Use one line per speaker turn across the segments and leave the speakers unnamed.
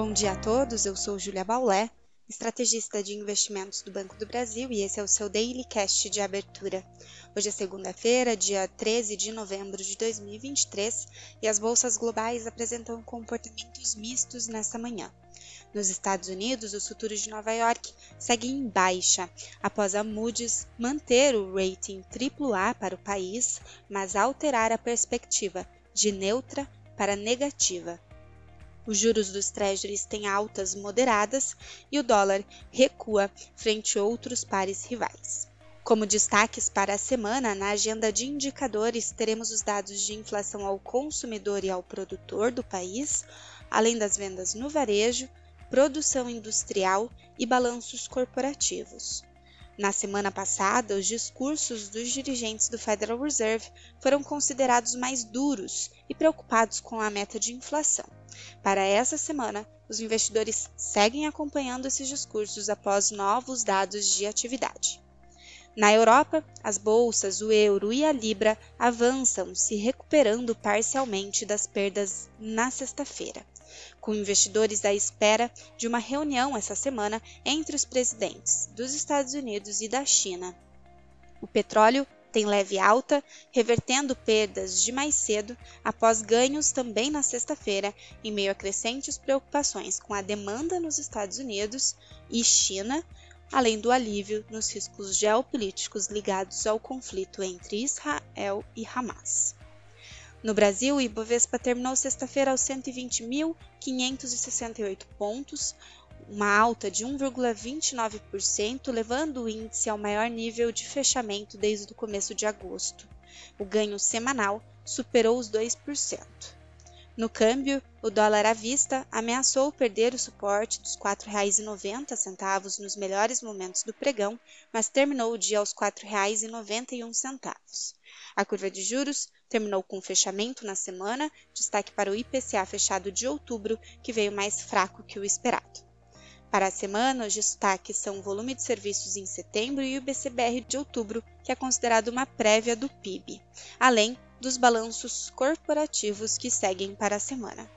Bom dia a todos, eu sou Julia Baulé, estrategista de investimentos do Banco do Brasil e esse é o seu Daily Cast de abertura. Hoje é segunda-feira, dia 13 de novembro de 2023 e as bolsas globais apresentam comportamentos mistos nesta manhã. Nos Estados Unidos, os futuros de Nova York seguem em baixa, após a Moody's manter o rating AAA para o país, mas alterar a perspectiva de neutra para negativa os juros dos treasuries têm altas moderadas e o dólar recua frente a outros pares rivais. Como destaques para a semana, na agenda de indicadores, teremos os dados de inflação ao consumidor e ao produtor do país, além das vendas no varejo, produção industrial e balanços corporativos. Na semana passada, os discursos dos dirigentes do Federal Reserve foram considerados mais duros e preocupados com a meta de inflação. Para essa semana, os investidores seguem acompanhando esses discursos após novos dados de atividade. Na Europa, as bolsas, o euro e a libra avançam, se recuperando parcialmente das perdas na sexta-feira com investidores à espera de uma reunião essa semana entre os presidentes dos Estados Unidos e da China. O petróleo tem leve alta, revertendo perdas de mais cedo após ganhos também na sexta-feira, em meio a crescentes preocupações com a demanda nos Estados Unidos e China, além do alívio nos riscos geopolíticos ligados ao conflito entre Israel e Hamas. No Brasil, o Ibovespa terminou sexta-feira aos 120.568 pontos, uma alta de 1,29%, levando o índice ao maior nível de fechamento desde o começo de agosto. O ganho semanal superou os 2%. No câmbio, o dólar à vista ameaçou perder o suporte dos R$ 4,90 nos melhores momentos do pregão, mas terminou o dia aos R$ 4,91. A curva de juros terminou com fechamento na semana, destaque para o IPCA fechado de outubro, que veio mais fraco que o esperado. Para a semana, os destaques são o volume de serviços em setembro e o BCBR de outubro, que é considerado uma prévia do PIB, além dos balanços corporativos que seguem para a semana.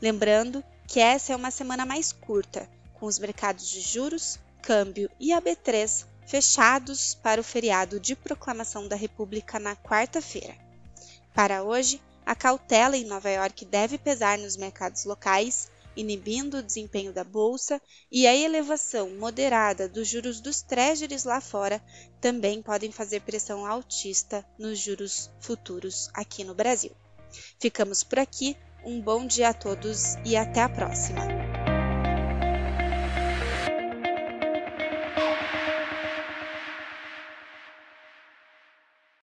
Lembrando que essa é uma semana mais curta, com os mercados de juros, câmbio e AB3 fechados para o feriado de proclamação da República na quarta-feira. Para hoje, a cautela em Nova York deve pesar nos mercados locais inibindo o desempenho da bolsa, e a elevação moderada dos juros dos treasuries lá fora também podem fazer pressão altista nos juros futuros aqui no Brasil. Ficamos por aqui, um bom dia a todos e até a próxima!